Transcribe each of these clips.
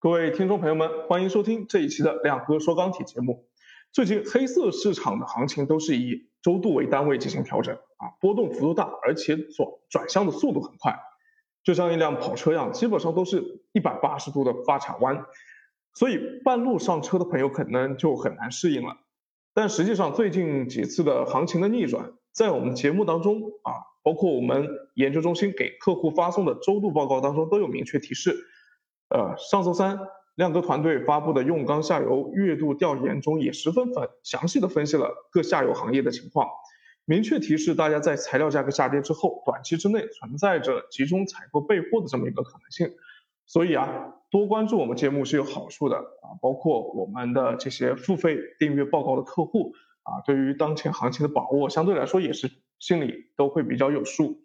各位听众朋友们，欢迎收听这一期的亮哥说钢铁节目。最近黑色市场的行情都是以周度为单位进行调整啊，波动幅度大，而且转转向的速度很快，就像一辆跑车一样，基本上都是一百八十度的发卡弯，所以半路上车的朋友可能就很难适应了。但实际上最近几次的行情的逆转，在我们节目当中啊，包括我们研究中心给客户发送的周度报告当中都有明确提示。呃，上周三，亮哥团队发布的用钢下游月度调研中也十分分详细的分析了各下游行业的情况，明确提示大家在材料价格下跌之后，短期之内存在着集中采购备货的这么一个可能性。所以啊，多关注我们节目是有好处的啊，包括我们的这些付费订阅报告的客户啊，对于当前行情的把握相对来说也是心里都会比较有数。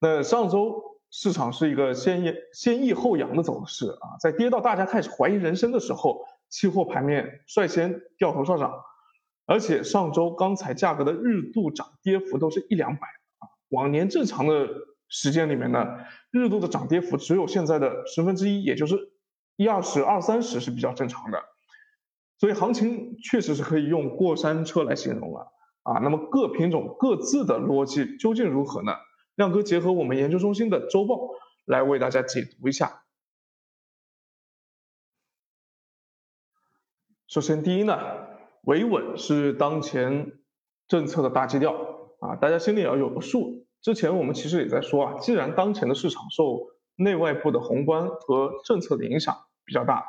那上周。市场是一个先抑先抑后扬的走势啊，在跌到大家开始怀疑人生的时候，期货盘面率先掉头上涨，而且上周钢材价格的日度涨跌幅都是一两百啊，往年正常的时间里面呢，日度的涨跌幅只有现在的十分之一，也就是一二十、二三十是比较正常的，所以行情确实是可以用过山车来形容了啊。那么各品种各自的逻辑究竟如何呢？亮哥结合我们研究中心的周报来为大家解读一下。首先，第一呢，维稳是当前政策的大基调啊，大家心里要有个数。之前我们其实也在说啊，既然当前的市场受内外部的宏观和政策的影响比较大，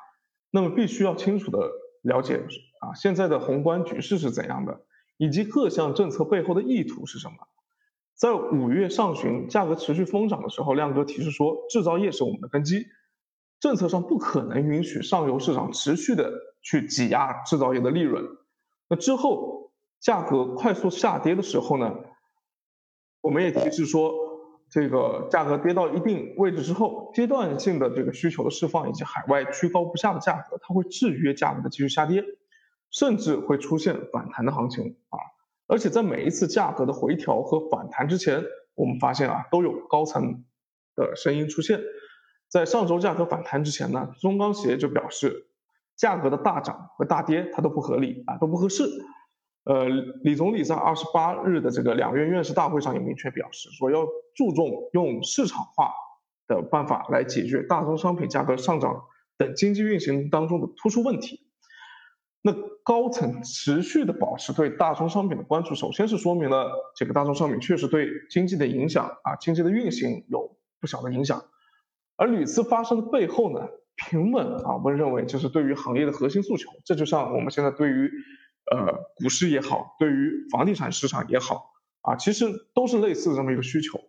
那么必须要清楚的了解啊，现在的宏观局势是怎样的，以及各项政策背后的意图是什么。在五月上旬价格持续疯涨的时候，亮哥提示说，制造业是我们的根基，政策上不可能允许上游市场持续的去挤压制造业的利润。那之后价格快速下跌的时候呢，我们也提示说，这个价格跌到一定位置之后，阶段性的这个需求的释放以及海外居高不下的价格，它会制约价格的继续下跌，甚至会出现反弹的行情啊。而且在每一次价格的回调和反弹之前，我们发现啊，都有高层的声音出现。在上周价格反弹之前呢，中钢协就表示，价格的大涨和大跌它都不合理啊，都不合适。呃，李总理在二十八日的这个两院院士大会上也明确表示，说要注重用市场化的办法来解决大宗商品价格上涨等经济运行当中的突出问题。那高层持续的保持对大宗商品的关注，首先是说明了这个大宗商品确实对经济的影响啊，经济的运行有不小的影响。而屡次发生的背后呢，平稳啊，我们认为就是对于行业的核心诉求。这就像我们现在对于呃股市也好，对于房地产市场也好啊，其实都是类似的这么一个需求。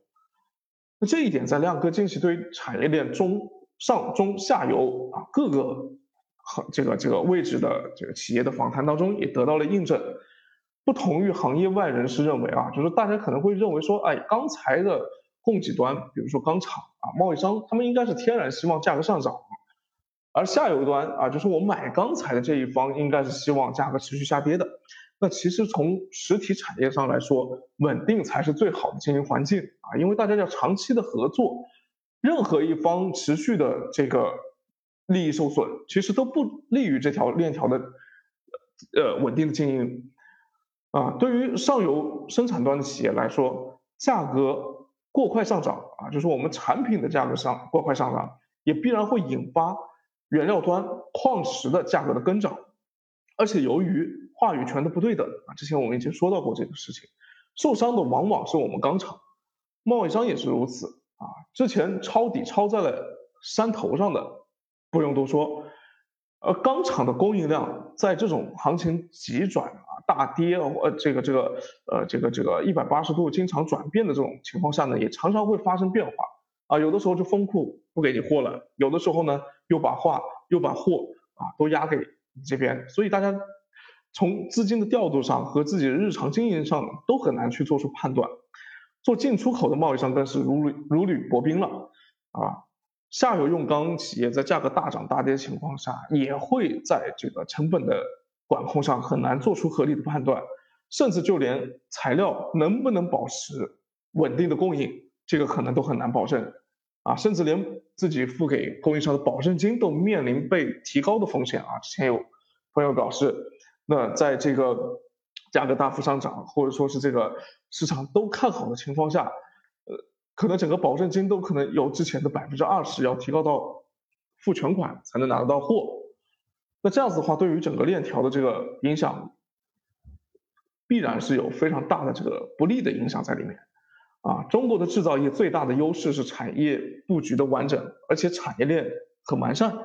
那这一点在亮哥近期对产业链中上中下游啊各个。这个这个位置的这个企业的访谈当中也得到了印证，不同于行业外人士认为啊，就是大家可能会认为说，哎，钢材的供给端，比如说钢厂啊、贸易商，他们应该是天然希望价格上涨，而下游端啊，就是我买钢材的这一方，应该是希望价格持续下跌的。那其实从实体产业上来说，稳定才是最好的经营环境啊，因为大家要长期的合作，任何一方持续的这个。利益受损，其实都不利于这条链条的呃稳定的经营啊。对于上游生产端的企业来说，价格过快上涨啊，就是我们产品的价格上过快上涨，也必然会引发原料端矿石的价格的跟涨。而且由于话语权的不对等啊，之前我们已经说到过这个事情，受伤的往往是我们钢厂，贸易商也是如此啊。之前抄底抄在了山头上的。不用多说，而，钢厂的供应量在这种行情急转啊、大跌呃这个这个呃这个这个一百八十度经常转变的这种情况下呢，也常常会发生变化啊。有的时候就封库不给你货了，有的时候呢又把话又把货啊都压给你这边，所以大家从资金的调度上和自己的日常经营上都很难去做出判断。做进出口的贸易商更是如履如履薄冰了啊。下游用钢企业在价格大涨大跌的情况下，也会在这个成本的管控上很难做出合理的判断，甚至就连材料能不能保持稳定的供应，这个可能都很难保证。啊，甚至连自己付给供应商的保证金都面临被提高的风险啊。之前有朋友表示，那在这个价格大幅上涨，或者说是这个市场都看好的情况下，可能整个保证金都可能由之前的百分之二十要提高到付全款才能拿得到货。那这样子的话，对于整个链条的这个影响，必然是有非常大的这个不利的影响在里面。啊，中国的制造业最大的优势是产业布局的完整，而且产业链很完善。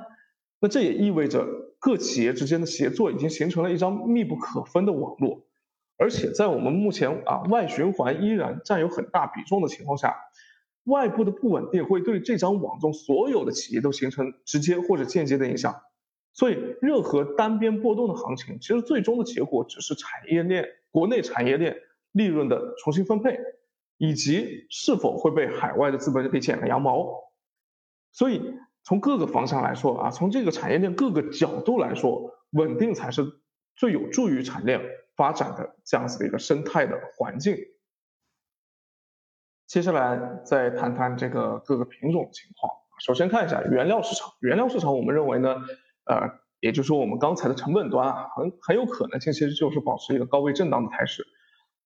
那这也意味着各企业之间的协作已经形成了一张密不可分的网络。而且在我们目前啊外循环依然占有很大比重的情况下，外部的不稳定会对这张网中所有的企业都形成直接或者间接的影响。所以，任何单边波动的行情，其实最终的结果只是产业链国内产业链利润的重新分配。以及是否会被海外的资本给剪了羊毛，所以从各个方向来说啊，从这个产业链各个角度来说，稳定才是最有助于产业链发展的这样子的一个生态的环境。接下来再谈谈这个各个品种的情况。首先看一下原料市场，原料市场我们认为呢，呃，也就是说我们刚才的成本端啊，很很有可能性其实就是保持一个高位震荡的态势。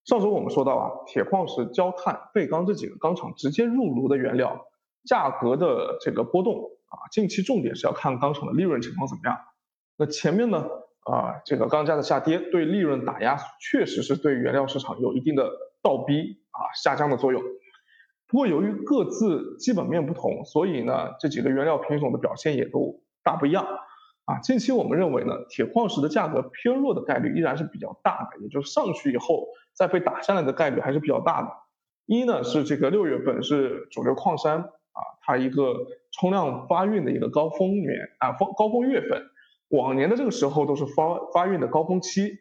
上周我们说到啊，铁矿石、焦炭、废钢这几个钢厂直接入炉的原料价格的这个波动啊，近期重点是要看钢厂的利润情况怎么样。那前面呢啊，这个钢价的下跌对利润打压确实是对原料市场有一定的倒逼啊下降的作用。不过由于各自基本面不同，所以呢这几个原料品种的表现也都大不一样。啊，近期我们认为呢，铁矿石的价格偏弱的概率依然是比较大的，也就是上去以后再被打下来的概率还是比较大的。一呢是这个六月份是主流矿山啊，它一个冲量发运的一个高峰年啊，高高峰月份，往年的这个时候都是发发运的高峰期，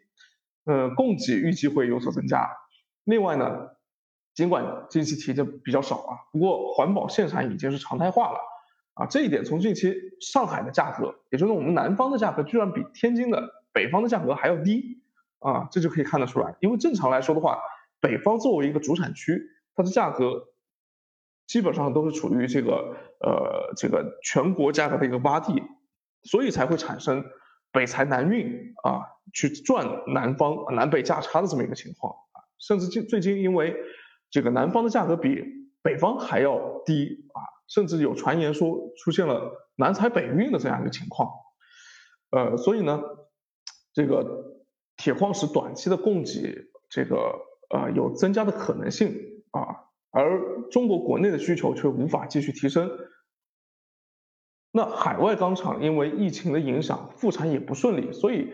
呃，供给预计会有所增加。另外呢，尽管近期提的比较少啊，不过环保限产已经是常态化了。啊，这一点从近期上海的价格，也就是我们南方的价格，居然比天津的北方的价格还要低啊，这就可以看得出来。因为正常来说的话，北方作为一个主产区，它的价格基本上都是处于这个呃这个全国价格的一个洼地，所以才会产生北财南运啊，去赚南方南北价差的这么一个情况啊。甚至近最近因为这个南方的价格比北方还要低啊。甚至有传言说出现了南财北运的这样一个情况，呃，所以呢，这个铁矿石短期的供给这个呃有增加的可能性啊，而中国国内的需求却无法继续提升。那海外钢厂因为疫情的影响，复产也不顺利，所以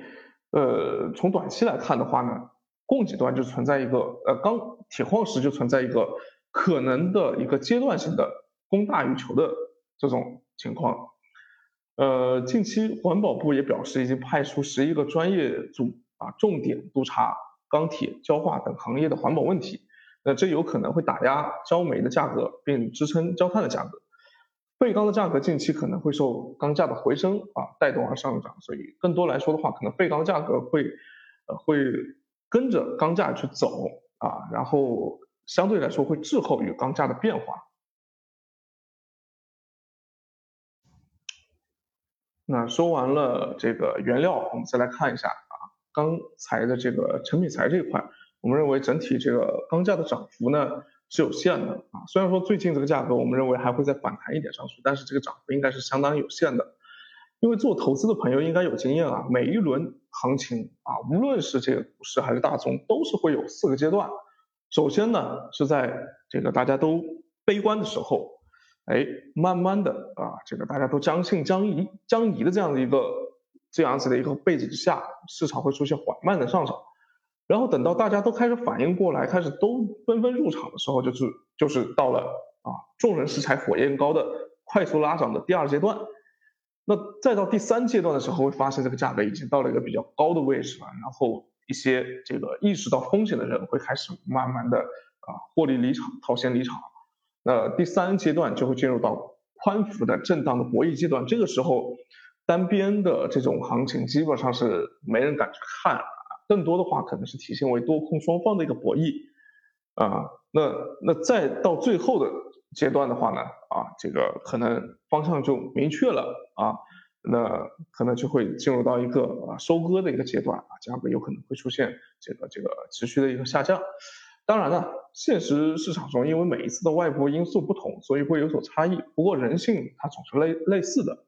呃从短期来看的话呢，供给端就存在一个呃钢铁矿石就存在一个可能的一个阶段性的。供大于求的这种情况，呃，近期环保部也表示已经派出十一个专业组啊，重点督查钢铁、焦化等行业的环保问题。那这有可能会打压焦煤的价格，并支撑焦炭的价格。废钢的价格近期可能会受钢价的回升啊带动而上涨，所以更多来说的话，可能废钢价格会呃会跟着钢价去走啊，然后相对来说会滞后于钢价的变化。那说完了这个原料，我们再来看一下啊，钢材的这个成品材这一块，我们认为整体这个钢价的涨幅呢是有限的啊。虽然说最近这个价格我们认为还会再反弹一点上去，但是这个涨幅应该是相当有限的。因为做投资的朋友应该有经验啊，每一轮行情啊，无论是这个股市还是大宗，都是会有四个阶段。首先呢是在这个大家都悲观的时候。哎，慢慢的啊，这个大家都将信将疑将疑的这样的一个这样子的一个背景之下，市场会出现缓慢的上涨，然后等到大家都开始反应过来，开始都纷纷入场的时候，就是就是到了啊众人拾柴火焰高的快速拉涨的第二阶段，那再到第三阶段的时候，会发现这个价格已经到了一个比较高的位置了，然后一些这个意识到风险的人会开始慢慢的啊获利离场，套现离场。那第三阶段就会进入到宽幅的震荡的博弈阶段，这个时候单边的这种行情基本上是没人敢去看，更多的话可能是体现为多空双方的一个博弈啊。那那再到最后的阶段的话呢，啊，这个可能方向就明确了啊，那可能就会进入到一个啊收割的一个阶段啊，价格有可能会出现这个这个持续的一个下降。当然了，现实市场中因为每一次的外部因素不同，所以会有所差异。不过人性它总是类类似的。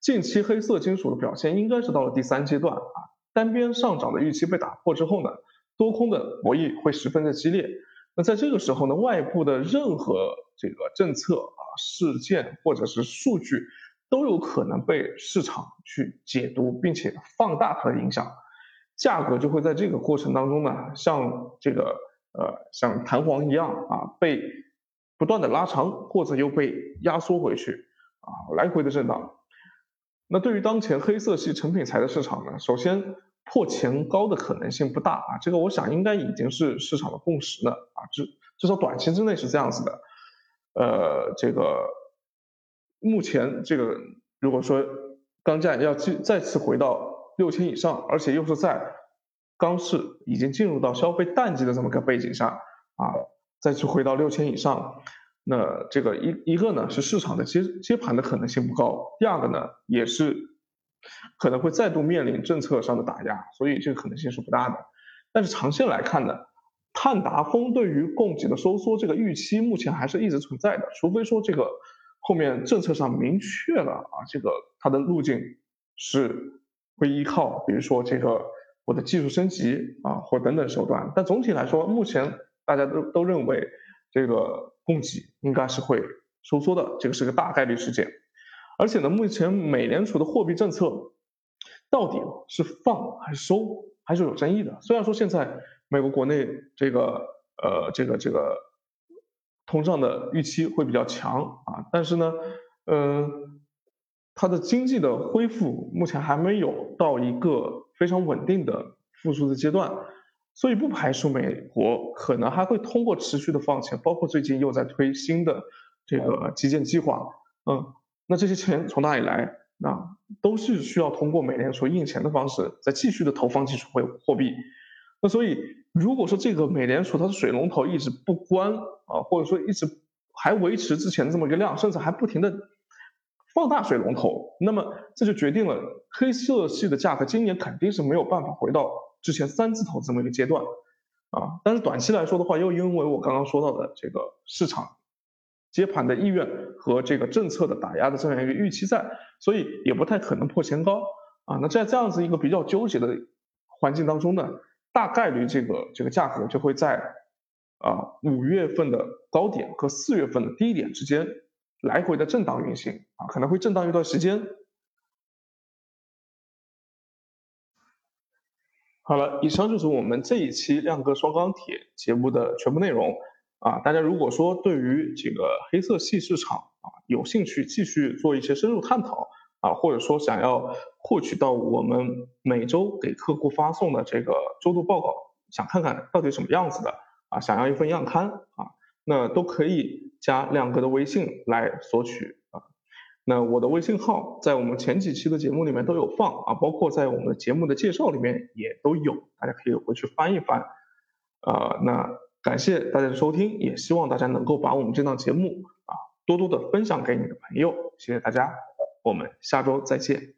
近期黑色金属的表现应该是到了第三阶段啊，单边上涨的预期被打破之后呢，多空的博弈会十分的激烈。那在这个时候呢，外部的任何这个政策啊、事件或者是数据都有可能被市场去解读，并且放大它的影响，价格就会在这个过程当中呢，像这个。呃，像弹簧一样啊，被不断的拉长，或者又被压缩回去啊，来回的震荡。那对于当前黑色系成品材的市场呢，首先破前高的可能性不大啊，这个我想应该已经是市场的共识了啊，至至少短期之内是这样子的。呃，这个目前这个如果说钢价要继再次回到六千以上，而且又是在。钢市已经进入到消费淡季的这么个背景下啊，再去回到六千以上，那这个一一个呢是市场的接接盘的可能性不高，第二个呢也是可能会再度面临政策上的打压，所以这个可能性是不大的。但是长线来看呢，碳达峰对于供给的收缩这个预期目前还是一直存在的，除非说这个后面政策上明确了啊，这个它的路径是会依靠，比如说这个。我的技术升级啊，或等等手段，但总体来说，目前大家都都认为这个供给应该是会收缩的，这个是个大概率事件。而且呢，目前美联储的货币政策到底是放还是收，还是有争议的。虽然说现在美国国内这个呃这个这个通胀的预期会比较强啊，但是呢，嗯。它的经济的恢复目前还没有到一个非常稳定的复苏的阶段，所以不排除美国可能还会通过持续的放钱，包括最近又在推新的这个基建计划，嗯，那这些钱从哪里来？那都是需要通过美联储印钱的方式再继续的投放技术货货币。那所以如果说这个美联储它的水龙头一直不关啊，或者说一直还维持之前这么一个量，甚至还不停的。放大水龙头，那么这就决定了黑色系的价格今年肯定是没有办法回到之前三字头这么一个阶段啊。但是短期来说的话，又因为我刚刚说到的这个市场接盘的意愿和这个政策的打压的这样一个预期在，所以也不太可能破前高啊。那在这样子一个比较纠结的环境当中呢，大概率这个这个价格就会在啊五月份的高点和四月份的低点之间。来回的震荡运行啊，可能会震荡一段时间。好了，以上就是我们这一期亮哥双钢铁节目的全部内容啊。大家如果说对于这个黑色系市场啊有兴趣继续做一些深入探讨啊，或者说想要获取到我们每周给客户发送的这个周度报告，想看看到底什么样子的啊，想要一份样刊啊，那都可以。加亮哥的微信来索取啊，那我的微信号在我们前几期的节目里面都有放啊，包括在我们的节目的介绍里面也都有，大家可以回去翻一翻啊。那感谢大家的收听，也希望大家能够把我们这档节目啊多多的分享给你的朋友，谢谢大家，我们下周再见。